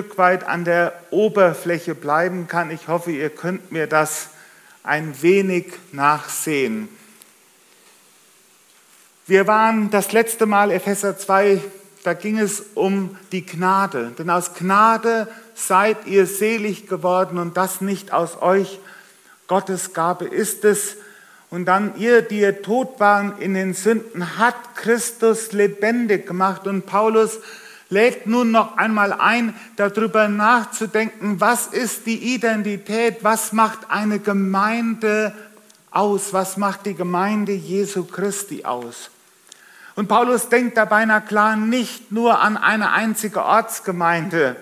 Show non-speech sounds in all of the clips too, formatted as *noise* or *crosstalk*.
Stück weit an der Oberfläche bleiben kann. Ich hoffe, ihr könnt mir das ein wenig nachsehen. Wir waren das letzte Mal Epheser 2, da ging es um die Gnade. Denn aus Gnade seid ihr selig geworden und das nicht aus euch. Gottes Gabe ist es. Und dann ihr, die ihr tot waren in den Sünden, hat Christus lebendig gemacht. Und Paulus lädt nun noch einmal ein, darüber nachzudenken, was ist die Identität, was macht eine Gemeinde aus, was macht die Gemeinde Jesu Christi aus. Und Paulus denkt dabei na klar nicht nur an eine einzige Ortsgemeinde,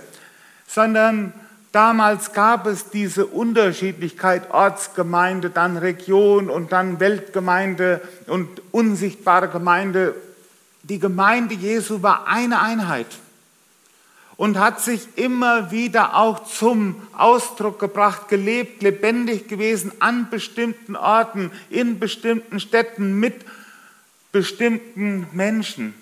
sondern damals gab es diese Unterschiedlichkeit Ortsgemeinde, dann Region und dann Weltgemeinde und unsichtbare Gemeinde die Gemeinde Jesu war eine Einheit und hat sich immer wieder auch zum Ausdruck gebracht, gelebt, lebendig gewesen an bestimmten Orten, in bestimmten Städten, mit bestimmten Menschen.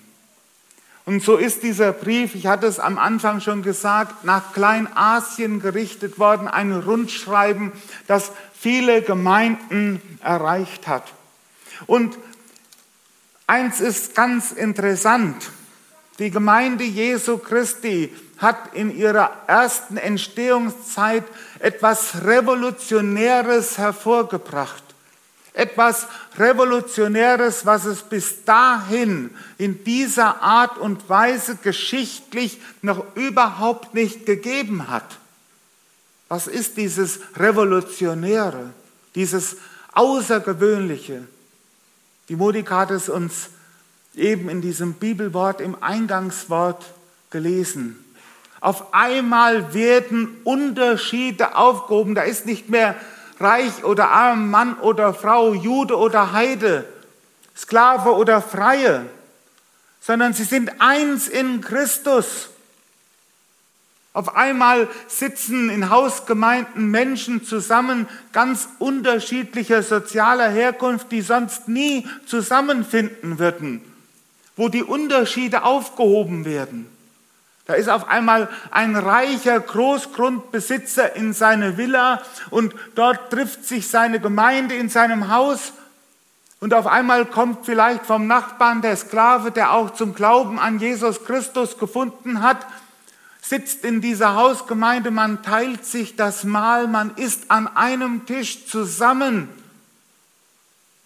Und so ist dieser Brief, ich hatte es am Anfang schon gesagt, nach Kleinasien gerichtet worden, ein Rundschreiben, das viele Gemeinden erreicht hat. Und Eins ist ganz interessant. Die Gemeinde Jesu Christi hat in ihrer ersten Entstehungszeit etwas Revolutionäres hervorgebracht. Etwas Revolutionäres, was es bis dahin in dieser Art und Weise geschichtlich noch überhaupt nicht gegeben hat. Was ist dieses Revolutionäre, dieses Außergewöhnliche? Die Monika hat es uns eben in diesem Bibelwort im Eingangswort gelesen. Auf einmal werden Unterschiede aufgehoben. Da ist nicht mehr reich oder arm, Mann oder Frau, Jude oder Heide, Sklave oder Freie, sondern sie sind eins in Christus. Auf einmal sitzen in Hausgemeinden Menschen zusammen ganz unterschiedlicher sozialer Herkunft, die sonst nie zusammenfinden würden, wo die Unterschiede aufgehoben werden. Da ist auf einmal ein reicher Großgrundbesitzer in seine Villa und dort trifft sich seine Gemeinde in seinem Haus und auf einmal kommt vielleicht vom Nachbarn der Sklave, der auch zum Glauben an Jesus Christus gefunden hat, sitzt in dieser Hausgemeinde, man teilt sich das Mahl, man isst an einem Tisch zusammen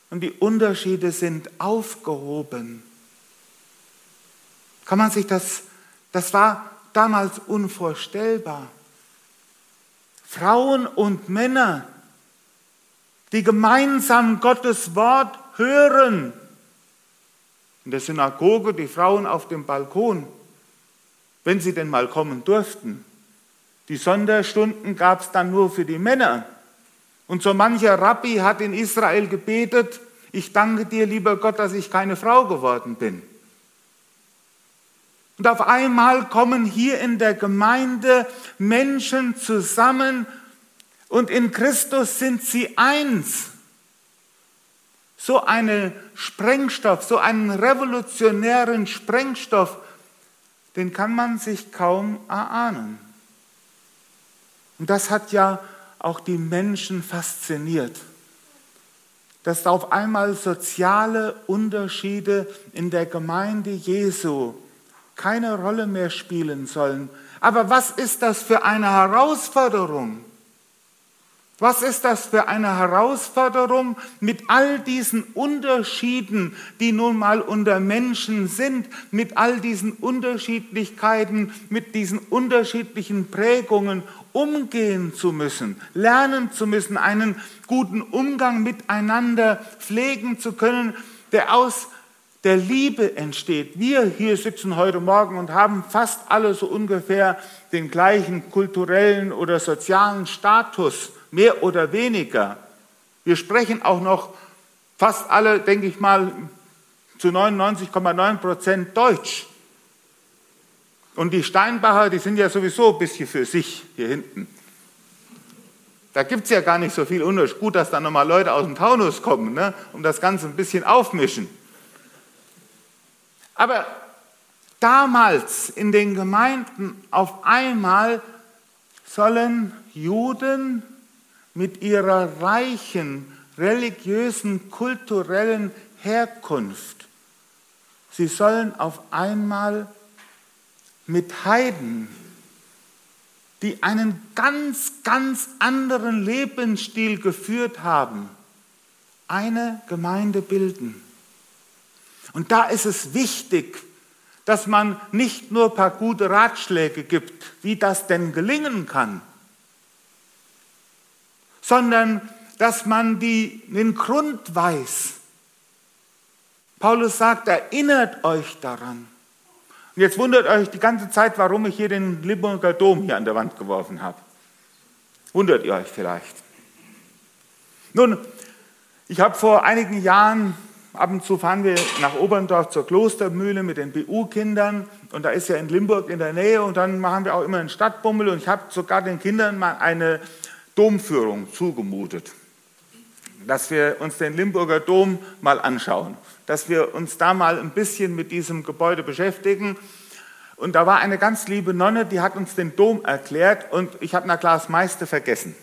und die Unterschiede sind aufgehoben. Kann man sich das, das war damals unvorstellbar. Frauen und Männer, die gemeinsam Gottes Wort hören. In der Synagoge die Frauen auf dem Balkon wenn sie denn mal kommen durften. Die Sonderstunden gab es dann nur für die Männer. Und so mancher Rabbi hat in Israel gebetet, ich danke dir, lieber Gott, dass ich keine Frau geworden bin. Und auf einmal kommen hier in der Gemeinde Menschen zusammen und in Christus sind sie eins. So einen Sprengstoff, so einen revolutionären Sprengstoff den kann man sich kaum erahnen. Und das hat ja auch die Menschen fasziniert, dass auf einmal soziale Unterschiede in der Gemeinde Jesu keine Rolle mehr spielen sollen. Aber was ist das für eine Herausforderung? Was ist das für eine Herausforderung mit all diesen Unterschieden, die nun mal unter Menschen sind, mit all diesen Unterschiedlichkeiten, mit diesen unterschiedlichen Prägungen umgehen zu müssen, lernen zu müssen, einen guten Umgang miteinander pflegen zu können, der aus der Liebe entsteht. Wir hier sitzen heute Morgen und haben fast alle so ungefähr den gleichen kulturellen oder sozialen Status mehr oder weniger. Wir sprechen auch noch fast alle, denke ich mal, zu 99,9 Prozent Deutsch. Und die Steinbacher, die sind ja sowieso ein bisschen für sich hier hinten. Da gibt es ja gar nicht so viel Unterschied. Gut, dass da nochmal Leute aus dem Taunus kommen, ne, um das Ganze ein bisschen aufmischen. Aber damals in den Gemeinden auf einmal sollen Juden mit ihrer reichen religiösen, kulturellen Herkunft, sie sollen auf einmal mit Heiden, die einen ganz, ganz anderen Lebensstil geführt haben, eine Gemeinde bilden. Und da ist es wichtig, dass man nicht nur ein paar gute Ratschläge gibt, wie das denn gelingen kann, sondern dass man die, den Grund weiß. Paulus sagt, erinnert euch daran. Und jetzt wundert euch die ganze Zeit, warum ich hier den Limburger Dom hier an der Wand geworfen habe. Wundert ihr euch vielleicht? Nun, ich habe vor einigen Jahren, ab und zu fahren wir nach Oberndorf zur Klostermühle mit den BU-Kindern und da ist ja in Limburg in der Nähe und dann machen wir auch immer einen Stadtbummel und ich habe sogar den Kindern mal eine Domführung zugemutet, dass wir uns den Limburger Dom mal anschauen, dass wir uns da mal ein bisschen mit diesem Gebäude beschäftigen. Und da war eine ganz liebe Nonne, die hat uns den Dom erklärt und ich habe na klar das meiste vergessen.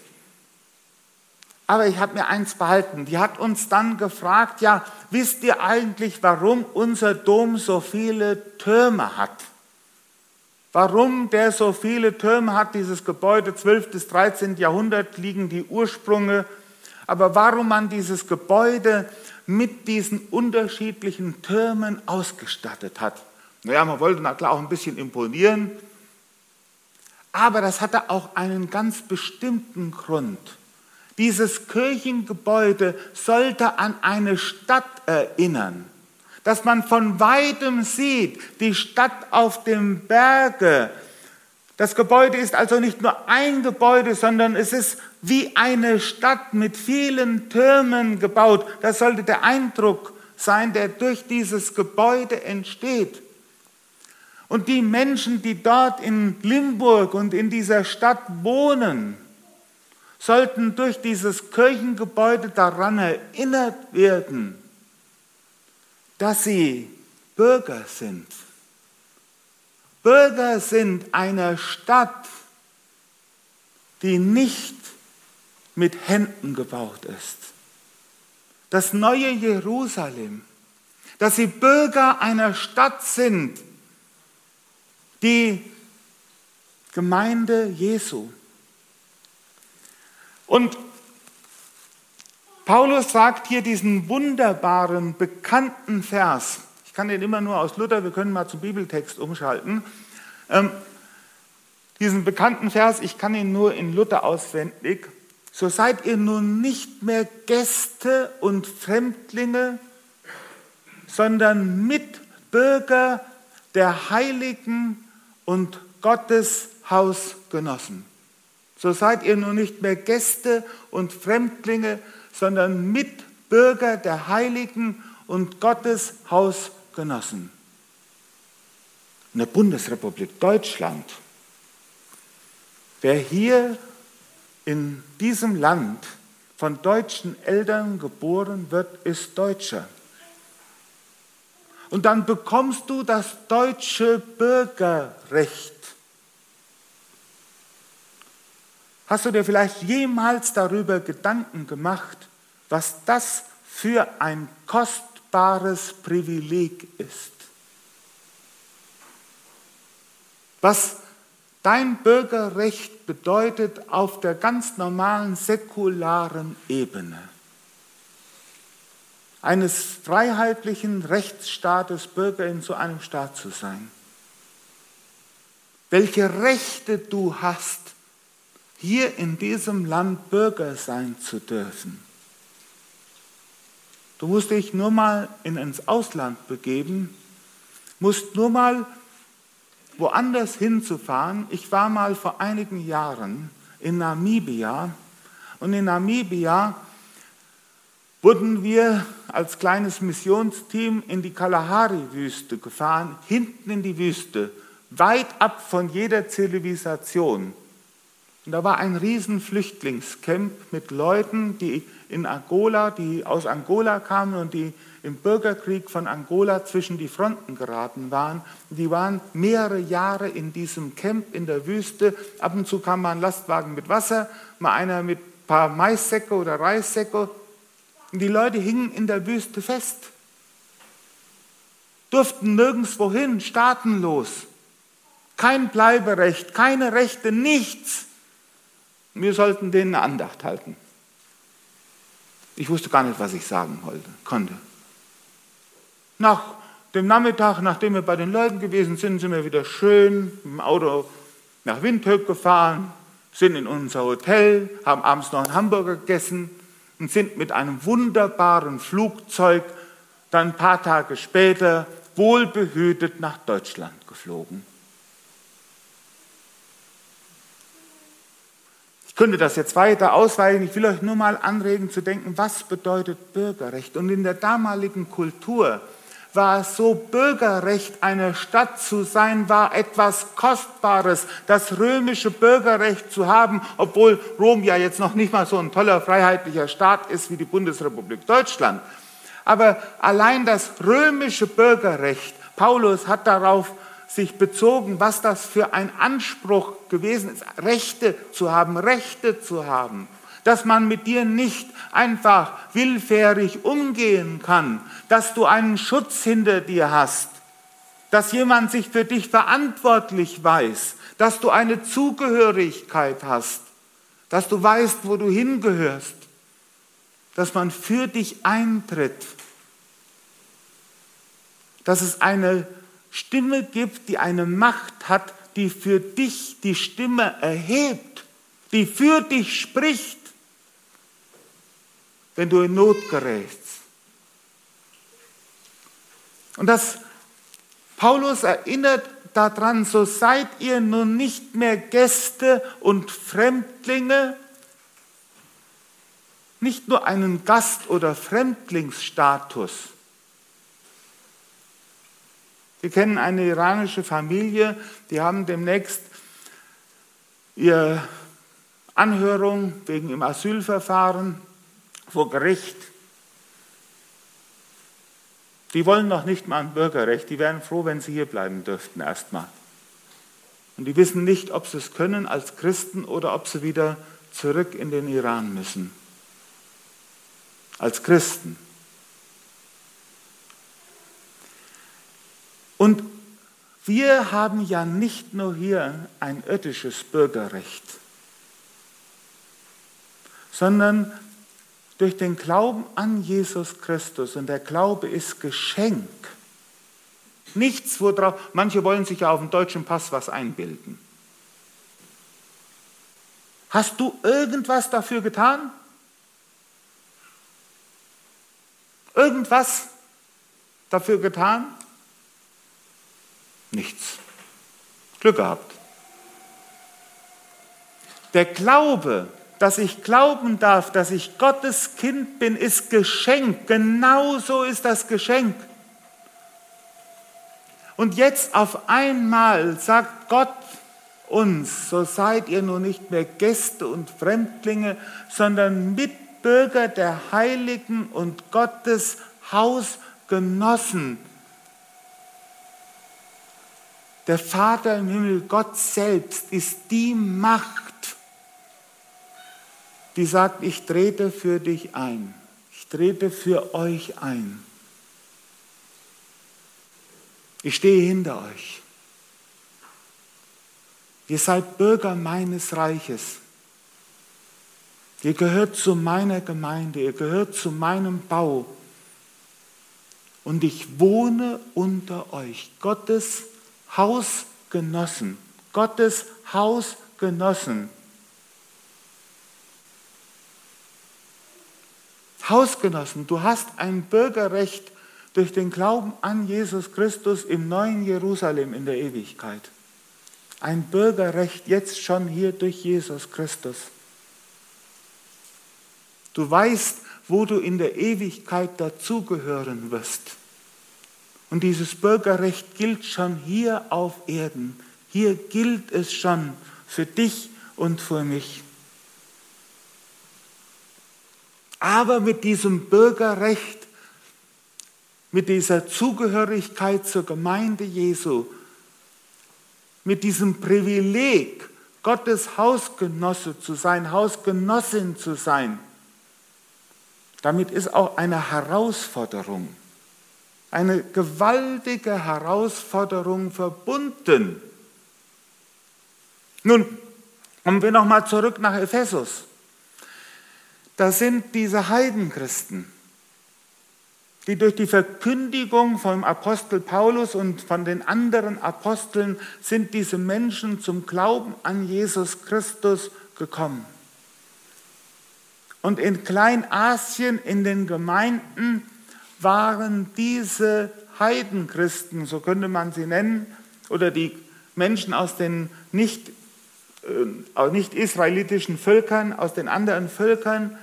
Aber ich habe mir eins behalten. Die hat uns dann gefragt, ja, wisst ihr eigentlich, warum unser Dom so viele Türme hat? Warum der so viele Türme hat, dieses Gebäude, 12. bis 13. Jahrhundert liegen die Ursprünge. Aber warum man dieses Gebäude mit diesen unterschiedlichen Türmen ausgestattet hat. Naja, man wollte na klar auch ein bisschen imponieren. Aber das hatte auch einen ganz bestimmten Grund. Dieses Kirchengebäude sollte an eine Stadt erinnern, dass man von weitem sieht, die Stadt auf dem Berge. Das Gebäude ist also nicht nur ein Gebäude, sondern es ist wie eine Stadt mit vielen Türmen gebaut. Das sollte der Eindruck sein, der durch dieses Gebäude entsteht. Und die Menschen, die dort in Limburg und in dieser Stadt wohnen, sollten durch dieses Kirchengebäude daran erinnert werden, dass sie Bürger sind. Bürger sind einer Stadt, die nicht mit Händen gebaut ist. Das neue Jerusalem, dass sie Bürger einer Stadt sind, die Gemeinde Jesu. Und Paulus sagt hier diesen wunderbaren, bekannten Vers. Ich kann den immer nur aus Luther, wir können mal zum Bibeltext umschalten. Ähm, diesen bekannten Vers, ich kann ihn nur in Luther auswendig. So seid ihr nun nicht mehr Gäste und Fremdlinge, sondern Mitbürger der Heiligen und Gottes Hausgenossen. So seid ihr nun nicht mehr Gäste und Fremdlinge, sondern Mitbürger der Heiligen und Gottes Hausgenossen. In der Bundesrepublik Deutschland, wer hier in diesem Land von deutschen Eltern geboren wird, ist Deutscher. Und dann bekommst du das deutsche Bürgerrecht. Hast du dir vielleicht jemals darüber Gedanken gemacht, was das für ein kostbares Privileg ist? Was dein Bürgerrecht bedeutet auf der ganz normalen säkularen Ebene eines freiheitlichen Rechtsstaates Bürger in so einem Staat zu sein. Welche Rechte du hast, hier in diesem Land Bürger sein zu dürfen. Du musst dich nur mal in, ins Ausland begeben, musst nur mal woanders hinzufahren. Ich war mal vor einigen Jahren in Namibia und in Namibia wurden wir als kleines Missionsteam in die Kalahari-Wüste gefahren, hinten in die Wüste, weit ab von jeder Zivilisation. Und da war ein riesen Flüchtlingscamp mit Leuten, die in Angola, die aus Angola kamen und die im Bürgerkrieg von Angola zwischen die Fronten geraten waren. Die waren mehrere Jahre in diesem Camp in der Wüste. Ab und zu kam mal ein Lastwagen mit Wasser, mal einer mit ein paar Maissäcke oder Reissäcke. Und die Leute hingen in der Wüste fest, durften nirgendwo hin, staatenlos. Kein Bleiberecht, keine Rechte, nichts. Wir sollten denen eine Andacht halten. Ich wusste gar nicht, was ich sagen wollte, konnte. Nach dem Nachmittag, nachdem wir bei den Leuten gewesen sind, sind wir wieder schön im Auto nach Windhoek gefahren, sind in unser Hotel, haben abends noch einen Hamburger gegessen und sind mit einem wunderbaren Flugzeug dann ein paar Tage später wohlbehütet nach Deutschland geflogen. Könnte das jetzt weiter ausweiten. Ich will euch nur mal anregen zu denken, was bedeutet Bürgerrecht? Und in der damaligen Kultur war es so, Bürgerrecht einer Stadt zu sein, war etwas Kostbares, das römische Bürgerrecht zu haben, obwohl Rom ja jetzt noch nicht mal so ein toller freiheitlicher Staat ist wie die Bundesrepublik Deutschland. Aber allein das römische Bürgerrecht, Paulus hat darauf sich bezogen, was das für ein Anspruch gewesen ist, Rechte zu haben, Rechte zu haben, dass man mit dir nicht einfach willfährig umgehen kann, dass du einen Schutz hinter dir hast, dass jemand sich für dich verantwortlich weiß, dass du eine Zugehörigkeit hast, dass du weißt, wo du hingehörst, dass man für dich eintritt, dass es eine Stimme gibt, die eine Macht hat, die für dich die Stimme erhebt, die für dich spricht, wenn du in Not gerätst. Und das Paulus erinnert daran, so seid ihr nun nicht mehr Gäste und Fremdlinge, nicht nur einen Gast- oder Fremdlingsstatus, wir kennen eine iranische Familie, die haben demnächst ihre Anhörung wegen im Asylverfahren vor Gericht. Die wollen noch nicht mal ein Bürgerrecht, die wären froh, wenn sie hier bleiben dürften erstmal. Und die wissen nicht, ob sie es können als Christen oder ob sie wieder zurück in den Iran müssen. Als Christen. Und wir haben ja nicht nur hier ein irdisches Bürgerrecht, sondern durch den Glauben an Jesus Christus, und der Glaube ist Geschenk, nichts, worauf, manche wollen sich ja auf dem deutschen Pass was einbilden. Hast du irgendwas dafür getan? Irgendwas dafür getan? Nichts. Glück gehabt. Der Glaube, dass ich glauben darf, dass ich Gottes Kind bin, ist Geschenk. Genauso ist das Geschenk. Und jetzt auf einmal sagt Gott uns, so seid ihr nun nicht mehr Gäste und Fremdlinge, sondern Mitbürger der Heiligen und Gottes Hausgenossen. Der Vater im Himmel, Gott selbst, ist die Macht, die sagt, ich trete für dich ein. Ich trete für euch ein. Ich stehe hinter euch. Ihr seid Bürger meines Reiches. Ihr gehört zu meiner Gemeinde, ihr gehört zu meinem Bau. Und ich wohne unter euch. Gottes Hausgenossen, Gottes Hausgenossen. Hausgenossen, du hast ein Bürgerrecht durch den Glauben an Jesus Christus im neuen Jerusalem in der Ewigkeit. Ein Bürgerrecht jetzt schon hier durch Jesus Christus. Du weißt, wo du in der Ewigkeit dazugehören wirst. Und dieses Bürgerrecht gilt schon hier auf Erden. Hier gilt es schon für dich und für mich. Aber mit diesem Bürgerrecht, mit dieser Zugehörigkeit zur Gemeinde Jesu, mit diesem Privileg, Gottes Hausgenosse zu sein, Hausgenossin zu sein, damit ist auch eine Herausforderung, eine gewaltige Herausforderung verbunden. Nun, kommen wir nochmal zurück nach Ephesus. Da sind diese Heidenchristen, die durch die Verkündigung vom Apostel Paulus und von den anderen Aposteln sind diese Menschen zum Glauben an Jesus Christus gekommen. Und in Kleinasien, in den Gemeinden, waren diese Heidenchristen, so könnte man sie nennen, oder die Menschen aus den nicht, äh, nicht israelitischen Völkern, aus den anderen Völkern,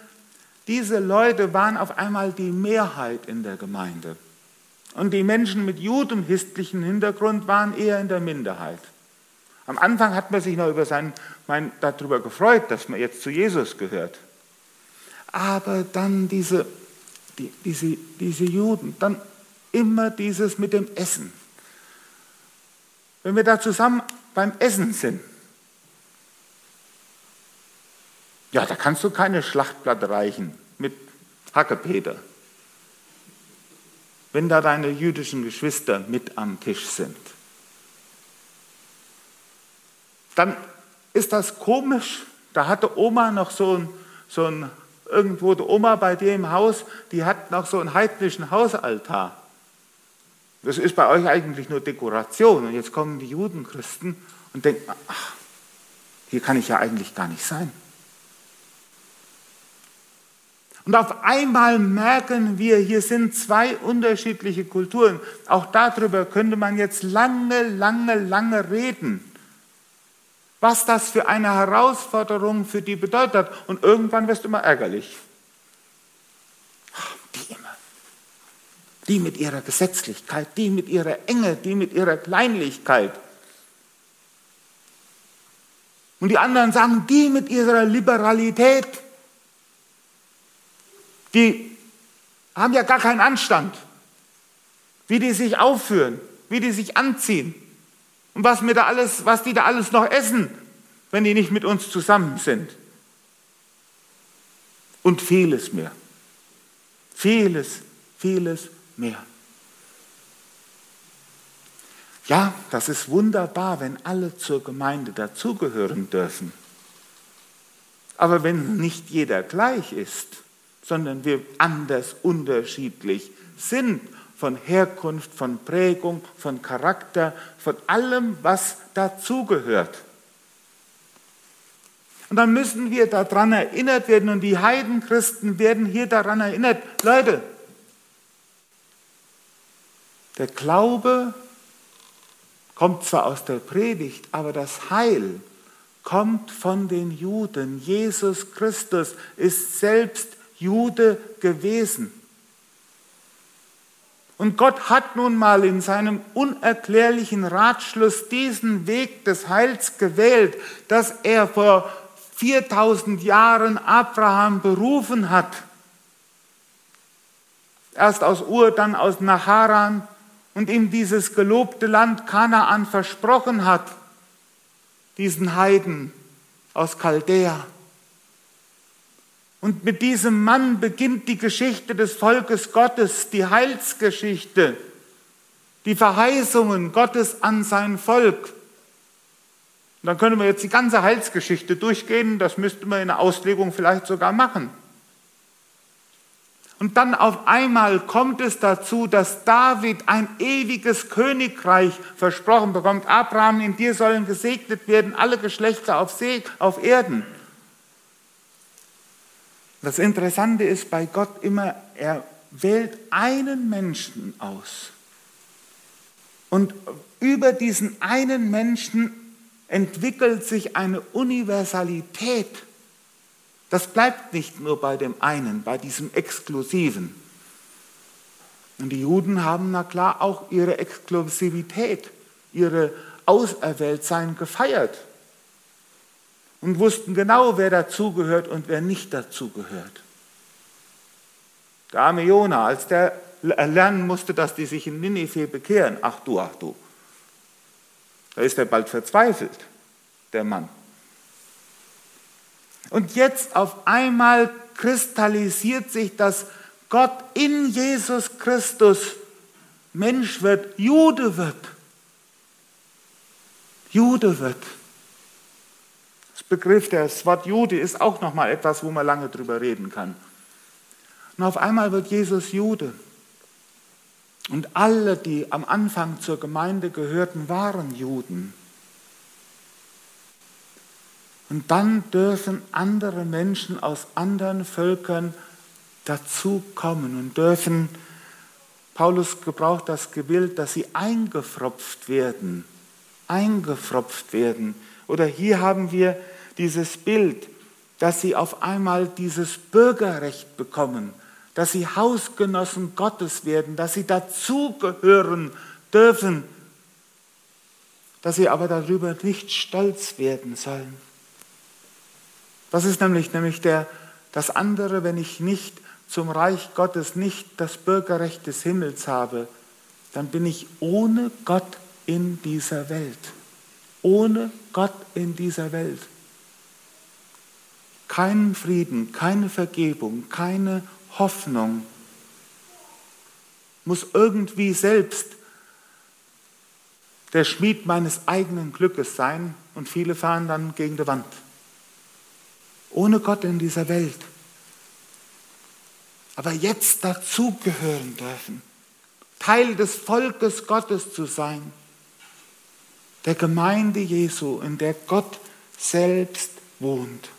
diese Leute waren auf einmal die Mehrheit in der Gemeinde. Und die Menschen mit judenhistlichen Hintergrund waren eher in der Minderheit. Am Anfang hat man sich noch über sein, mein, darüber gefreut, dass man jetzt zu Jesus gehört aber dann diese, die, diese, diese Juden, dann immer dieses mit dem Essen. Wenn wir da zusammen beim Essen sind, ja, da kannst du keine Schlachtplatte reichen mit Hackepeter, wenn da deine jüdischen Geschwister mit am Tisch sind. Dann ist das komisch. Da hatte Oma noch so ein, so ein irgendwo die Oma bei dir im Haus, die hat noch so einen heidnischen Hausaltar. Das ist bei euch eigentlich nur Dekoration. Und jetzt kommen die Judenchristen und denken, ach, hier kann ich ja eigentlich gar nicht sein. Und auf einmal merken wir, hier sind zwei unterschiedliche Kulturen. Auch darüber könnte man jetzt lange, lange, lange reden was das für eine Herausforderung für die bedeutet. Und irgendwann wirst du immer ärgerlich. Die immer. Die mit ihrer Gesetzlichkeit, die mit ihrer Enge, die mit ihrer Kleinlichkeit. Und die anderen sagen, die mit ihrer Liberalität, die haben ja gar keinen Anstand, wie die sich aufführen, wie die sich anziehen. Und was, wir da alles, was die da alles noch essen, wenn die nicht mit uns zusammen sind. Und vieles mehr. Vieles, vieles mehr. Ja, das ist wunderbar, wenn alle zur Gemeinde dazugehören dürfen. Aber wenn nicht jeder gleich ist, sondern wir anders unterschiedlich sind von Herkunft, von Prägung, von Charakter, von allem, was dazugehört. Und dann müssen wir daran erinnert werden und die Heidenchristen werden hier daran erinnert, Leute, der Glaube kommt zwar aus der Predigt, aber das Heil kommt von den Juden. Jesus Christus ist selbst Jude gewesen. Und Gott hat nun mal in seinem unerklärlichen Ratschluss diesen Weg des Heils gewählt, dass er vor 4000 Jahren Abraham berufen hat. Erst aus Ur, dann aus Naharan und ihm dieses gelobte Land Kanaan versprochen hat, diesen Heiden aus Chaldea. Und mit diesem Mann beginnt die Geschichte des Volkes Gottes, die Heilsgeschichte, die Verheißungen Gottes an sein Volk. Und dann können wir jetzt die ganze Heilsgeschichte durchgehen, das müsste man in der Auslegung vielleicht sogar machen. Und dann auf einmal kommt es dazu, dass David ein ewiges Königreich versprochen bekommt. Abraham, in dir sollen gesegnet werden alle Geschlechter auf, See, auf Erden. Das Interessante ist bei Gott immer, er wählt einen Menschen aus. Und über diesen einen Menschen entwickelt sich eine Universalität. Das bleibt nicht nur bei dem einen, bei diesem Exklusiven. Und die Juden haben na klar auch ihre Exklusivität, ihre Auserwähltsein gefeiert. Und wussten genau, wer dazugehört und wer nicht dazugehört. Der arme Jona, als der lernen musste, dass die sich in Ninive bekehren, ach du, ach du, da ist er bald verzweifelt, der Mann. Und jetzt auf einmal kristallisiert sich, dass Gott in Jesus Christus Mensch wird, Jude wird. Jude wird. Begriff, das Wort Jude ist auch nochmal etwas, wo man lange drüber reden kann. Und auf einmal wird Jesus Jude. Und alle, die am Anfang zur Gemeinde gehörten, waren Juden. Und dann dürfen andere Menschen aus anderen Völkern dazukommen und dürfen, Paulus gebraucht das Gebild, dass sie eingefropft werden, eingefropft werden. Oder hier haben wir dieses Bild, dass sie auf einmal dieses Bürgerrecht bekommen, dass sie Hausgenossen Gottes werden, dass sie dazugehören dürfen, dass sie aber darüber nicht stolz werden sollen. Das ist nämlich, nämlich der, das andere, wenn ich nicht zum Reich Gottes, nicht das Bürgerrecht des Himmels habe, dann bin ich ohne Gott in dieser Welt. Ohne Gott in dieser Welt. Keinen Frieden, keine Vergebung, keine Hoffnung. Muss irgendwie selbst der Schmied meines eigenen Glückes sein und viele fahren dann gegen die Wand ohne Gott in dieser Welt. Aber jetzt dazugehören dürfen, Teil des Volkes Gottes zu sein, der Gemeinde Jesu, in der Gott selbst wohnt.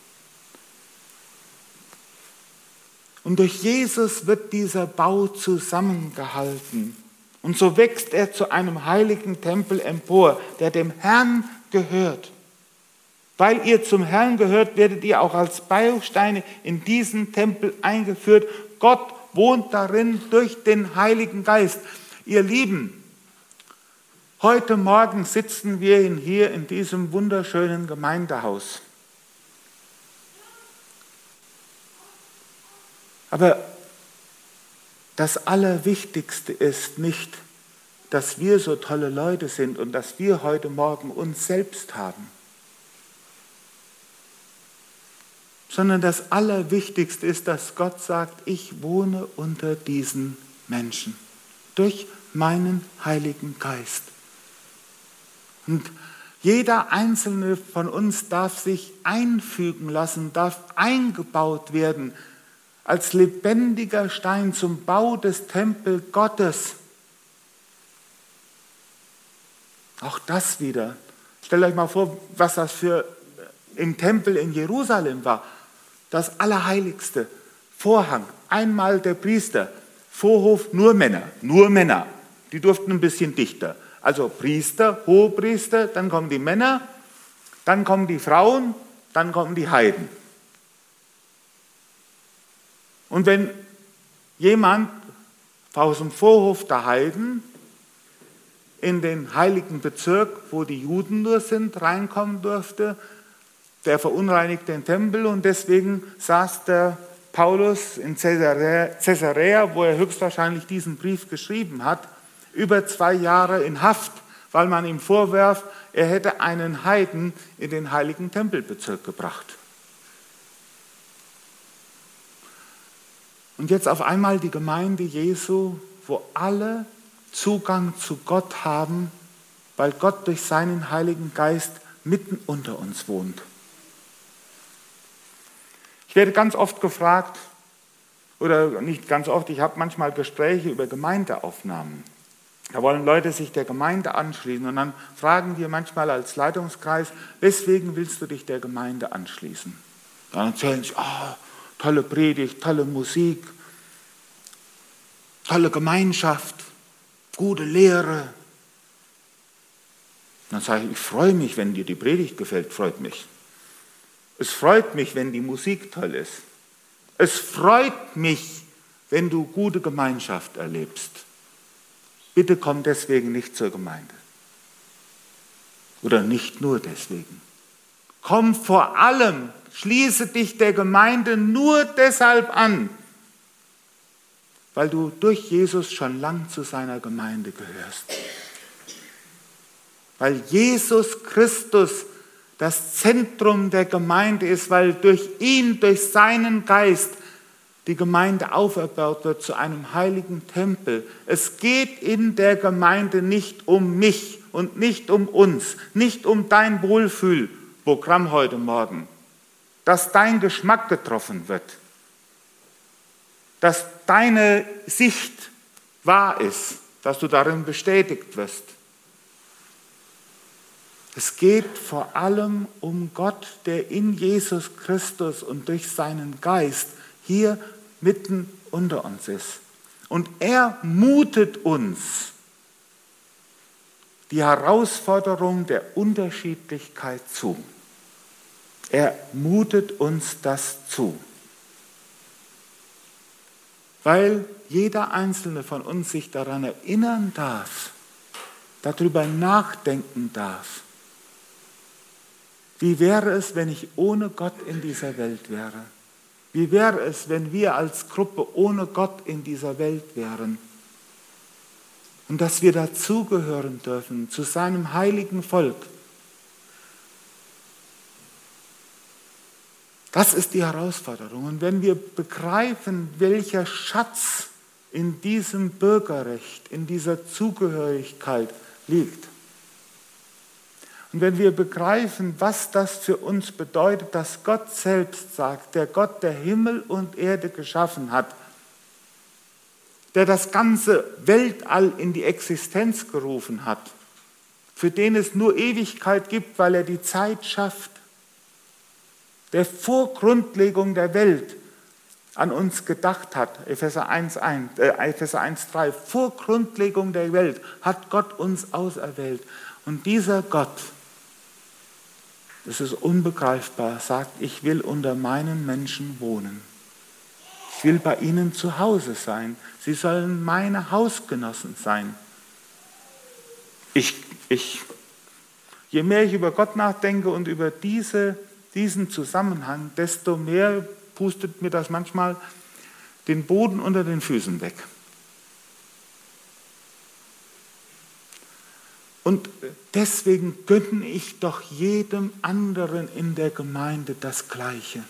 Und durch Jesus wird dieser Bau zusammengehalten. Und so wächst er zu einem heiligen Tempel empor, der dem Herrn gehört. Weil ihr zum Herrn gehört, werdet ihr auch als Bausteine in diesen Tempel eingeführt. Gott wohnt darin durch den Heiligen Geist. Ihr Lieben, heute Morgen sitzen wir hier in diesem wunderschönen Gemeindehaus. Aber das Allerwichtigste ist nicht, dass wir so tolle Leute sind und dass wir heute Morgen uns selbst haben. sondern das Allerwichtigste ist, dass Gott sagt, ich wohne unter diesen Menschen durch meinen Heiligen Geist. Und jeder einzelne von uns darf sich einfügen lassen, darf eingebaut werden als lebendiger Stein zum Bau des Tempel Gottes. Auch das wieder. Stellt euch mal vor, was das für im Tempel in Jerusalem war das Allerheiligste, Vorhang, einmal der Priester, Vorhof nur Männer, nur Männer. Die durften ein bisschen dichter. Also Priester, Hohepriester, dann kommen die Männer, dann kommen die Frauen, dann kommen die Heiden. Und wenn jemand aus dem Vorhof der Heiden in den heiligen Bezirk, wo die Juden nur sind, reinkommen durfte, der verunreinigt den Tempel und deswegen saß der Paulus in Caesarea, wo er höchstwahrscheinlich diesen Brief geschrieben hat, über zwei Jahre in Haft, weil man ihm vorwerft, er hätte einen Heiden in den heiligen Tempelbezirk gebracht. Und jetzt auf einmal die Gemeinde Jesu, wo alle Zugang zu Gott haben, weil Gott durch seinen Heiligen Geist mitten unter uns wohnt. Ich werde ganz oft gefragt, oder nicht ganz oft, ich habe manchmal Gespräche über Gemeindeaufnahmen. Da wollen Leute sich der Gemeinde anschließen und dann fragen wir manchmal als Leitungskreis, weswegen willst du dich der Gemeinde anschließen? Dann erzählen sie, oh, tolle Predigt, tolle Musik, tolle Gemeinschaft, gute Lehre. Dann sage ich, ich freue mich, wenn dir die Predigt gefällt, freut mich. Es freut mich, wenn die Musik toll ist. Es freut mich, wenn du gute Gemeinschaft erlebst. Bitte komm deswegen nicht zur Gemeinde. Oder nicht nur deswegen. Komm vor allem, schließe dich der Gemeinde nur deshalb an, weil du durch Jesus schon lang zu seiner Gemeinde gehörst. Weil Jesus Christus das Zentrum der Gemeinde ist, weil durch ihn, durch seinen Geist die Gemeinde auferbaut wird zu einem heiligen Tempel. Es geht in der Gemeinde nicht um mich und nicht um uns, nicht um dein Wohlfühlprogramm heute Morgen, dass dein Geschmack getroffen wird, dass deine Sicht wahr ist, dass du darin bestätigt wirst. Es geht vor allem um Gott, der in Jesus Christus und durch seinen Geist hier mitten unter uns ist. Und er mutet uns die Herausforderung der Unterschiedlichkeit zu. Er mutet uns das zu. Weil jeder einzelne von uns sich daran erinnern darf, darüber nachdenken darf. Wie wäre es, wenn ich ohne Gott in dieser Welt wäre? Wie wäre es, wenn wir als Gruppe ohne Gott in dieser Welt wären? Und dass wir dazugehören dürfen zu seinem heiligen Volk. Das ist die Herausforderung. Und wenn wir begreifen, welcher Schatz in diesem Bürgerrecht, in dieser Zugehörigkeit liegt, und wenn wir begreifen, was das für uns bedeutet, dass Gott selbst sagt, der Gott, der Himmel und Erde geschaffen hat, der das ganze Weltall in die Existenz gerufen hat, für den es nur Ewigkeit gibt, weil er die Zeit schafft, der vor Grundlegung der Welt an uns gedacht hat, Epheser 1,3, äh, Epheser 1, vor Grundlegung der Welt hat Gott uns auserwählt. Und dieser Gott, es ist unbegreifbar, sagt, ich will unter meinen Menschen wohnen. Ich will bei ihnen zu Hause sein. Sie sollen meine Hausgenossen sein. Ich, ich, je mehr ich über Gott nachdenke und über diese, diesen Zusammenhang, desto mehr pustet mir das manchmal den Boden unter den Füßen weg. Und deswegen gönne ich doch jedem anderen in der Gemeinde das Gleiche.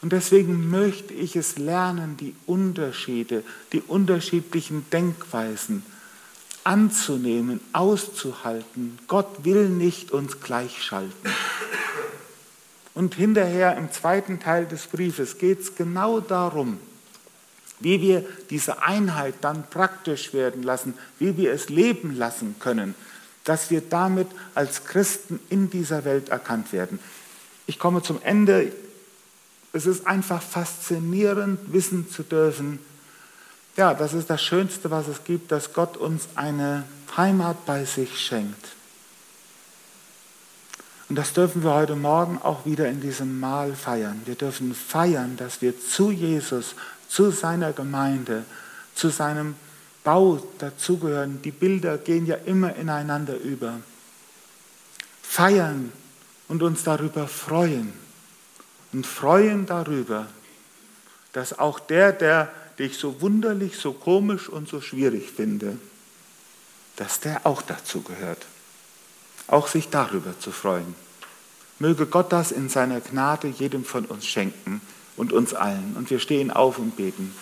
Und deswegen möchte ich es lernen, die Unterschiede, die unterschiedlichen Denkweisen anzunehmen, auszuhalten. Gott will nicht uns gleichschalten. Und hinterher im zweiten Teil des Briefes geht es genau darum, wie wir diese Einheit dann praktisch werden lassen, wie wir es leben lassen können, dass wir damit als Christen in dieser Welt erkannt werden. Ich komme zum Ende. Es ist einfach faszinierend, wissen zu dürfen, ja, das ist das Schönste, was es gibt, dass Gott uns eine Heimat bei sich schenkt. Und das dürfen wir heute Morgen auch wieder in diesem Mahl feiern. Wir dürfen feiern, dass wir zu Jesus zu seiner Gemeinde, zu seinem Bau dazugehören. Die Bilder gehen ja immer ineinander über. Feiern und uns darüber freuen. Und freuen darüber, dass auch der, der dich so wunderlich, so komisch und so schwierig finde, dass der auch dazu gehört. Auch sich darüber zu freuen. Möge Gott das in seiner Gnade jedem von uns schenken und uns allen. Und wir stehen auf und beten.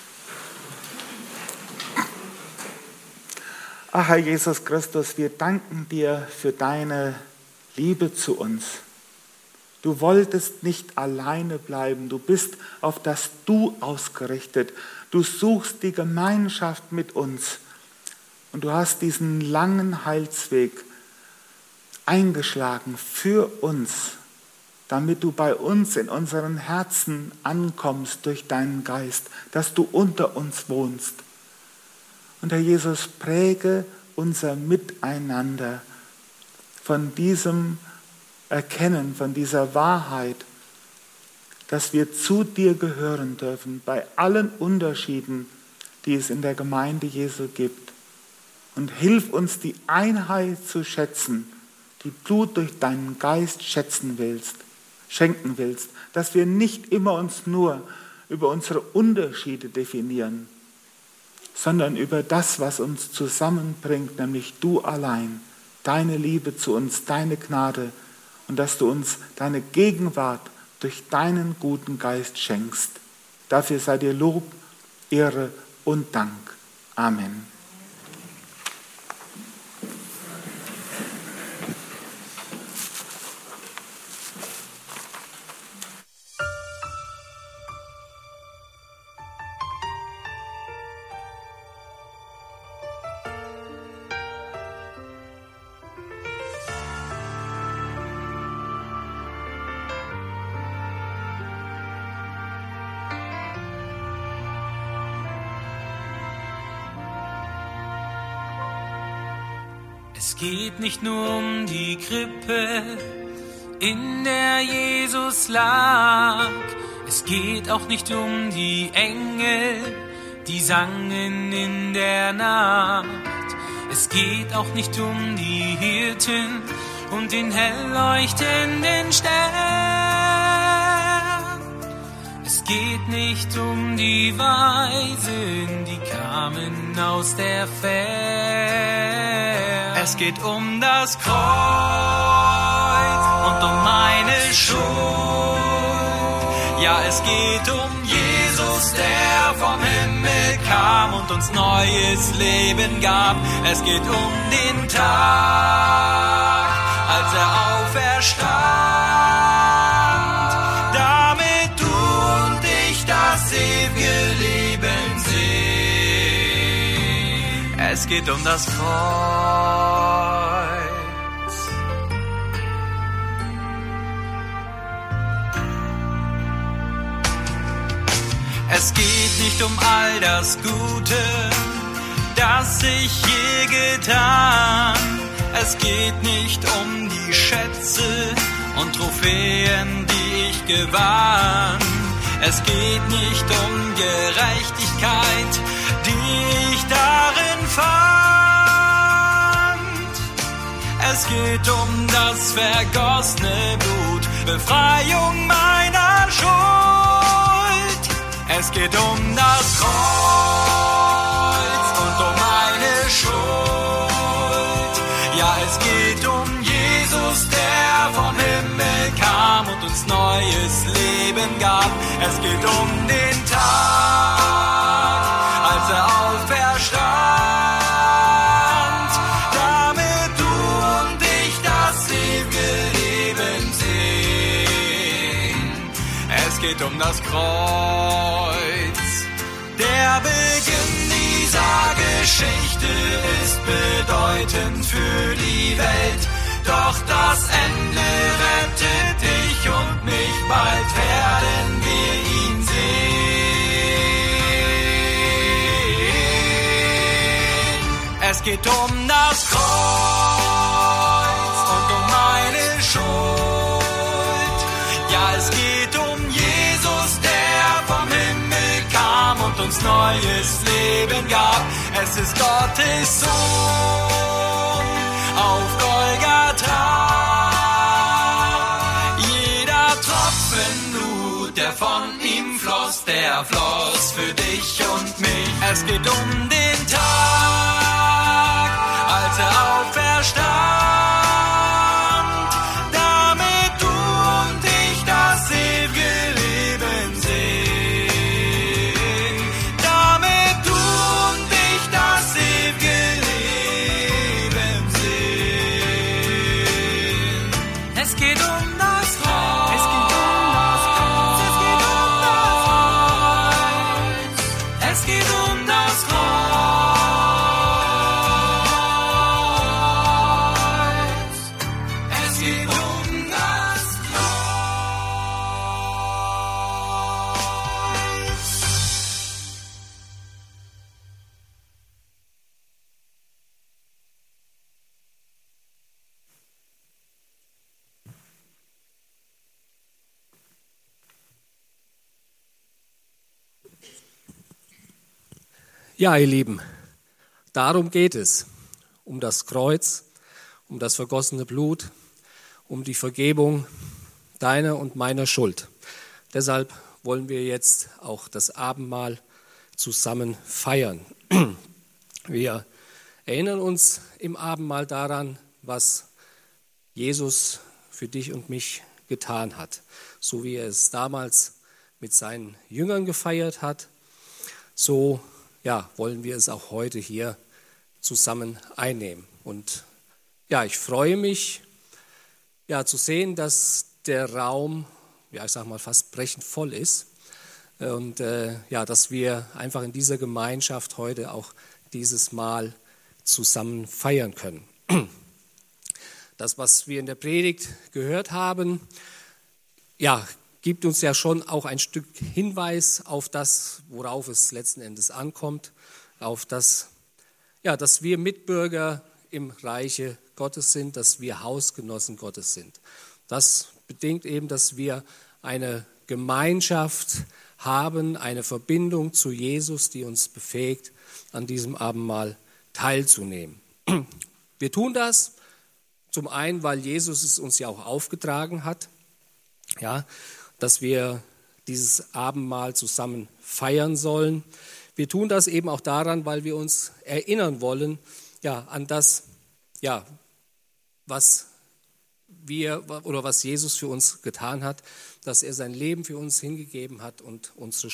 Ach Herr Jesus Christus, wir danken dir für deine Liebe zu uns. Du wolltest nicht alleine bleiben, du bist auf das Du ausgerichtet. Du suchst die Gemeinschaft mit uns und du hast diesen langen Heilsweg eingeschlagen für uns damit du bei uns in unseren Herzen ankommst durch deinen Geist, dass du unter uns wohnst. Und Herr Jesus, präge unser Miteinander von diesem Erkennen, von dieser Wahrheit, dass wir zu dir gehören dürfen bei allen Unterschieden, die es in der Gemeinde Jesu gibt. Und hilf uns, die Einheit zu schätzen, die du durch deinen Geist schätzen willst, schenken willst, dass wir nicht immer uns nur über unsere Unterschiede definieren, sondern über das, was uns zusammenbringt, nämlich du allein, deine Liebe zu uns, deine Gnade und dass du uns deine Gegenwart durch deinen guten Geist schenkst. Dafür sei dir Lob, Ehre und Dank. Amen. Es geht nicht nur um die Krippe, in der Jesus lag. Es geht auch nicht um die Engel, die sangen in der Nacht. Es geht auch nicht um die Hirten und den hell Stern. Es geht nicht um die Weisen, die kamen aus der Ferne. Es geht um das Kreuz und um meine Schuld. Ja, es geht um Jesus, der vom Himmel kam und uns neues Leben gab. Es geht um den Tag, geht um das Kreuz. Es geht nicht um all das Gute, das ich je getan. Es geht nicht um die Schätze und Trophäen, die ich gewann. Es geht nicht um Gerechtigkeit, die ich darin fand. Es geht um das vergossene Blut, Befreiung meiner Schuld. Es geht um das Kreuz und um meine Schuld. Ja, es geht um Jesus, der vom Himmel kam und uns neues Leben gab. Es geht um den Tag, das Kreuz. Der Beginn dieser Geschichte ist bedeutend für die Welt. Doch das Ende rettet dich und mich, bald werden wir ihn sehen. Es geht um das Kreuz uns neues Leben gab. Es ist Gottes Sohn auf Golgatha. Jeder Tropfen Blut, der von ihm floss, der floss für dich und mich. Es geht um den Tag, als er auferstand. Ja, ihr Lieben, darum geht es, um das Kreuz um das vergossene Blut, um die Vergebung deiner und meiner Schuld. Deshalb wollen wir jetzt auch das Abendmahl zusammen feiern. *clears throat* Wir erinnern uns im Abendmahl daran, was Jesus für dich und mich getan hat, so wie er es damals mit seinen Jüngern gefeiert hat, so ja, wollen wir es auch heute hier zusammen einnehmen. Und ja, ich freue mich ja, zu sehen, dass der Raum, ja, ich sage mal, fast brechend voll ist. Und äh, ja, dass wir einfach in dieser Gemeinschaft heute auch dieses Mal zusammen feiern können. Das, was wir in der Predigt gehört haben, ja, gibt uns ja schon auch ein Stück Hinweis auf das, worauf es letzten Endes ankommt, auf das, ja, dass wir Mitbürger im Reiche Gottes sind, dass wir Hausgenossen Gottes sind. Das bedingt eben, dass wir eine Gemeinschaft haben, eine Verbindung zu Jesus, die uns befähigt, an diesem Abendmahl teilzunehmen. Wir tun das zum einen, weil Jesus es uns ja auch aufgetragen hat, ja, dass wir dieses Abendmahl zusammen feiern sollen. Wir tun das eben auch daran, weil wir uns erinnern wollen, ja, an das, ja, was wir oder was Jesus für uns getan hat, dass er sein Leben für uns hingegeben hat und unsere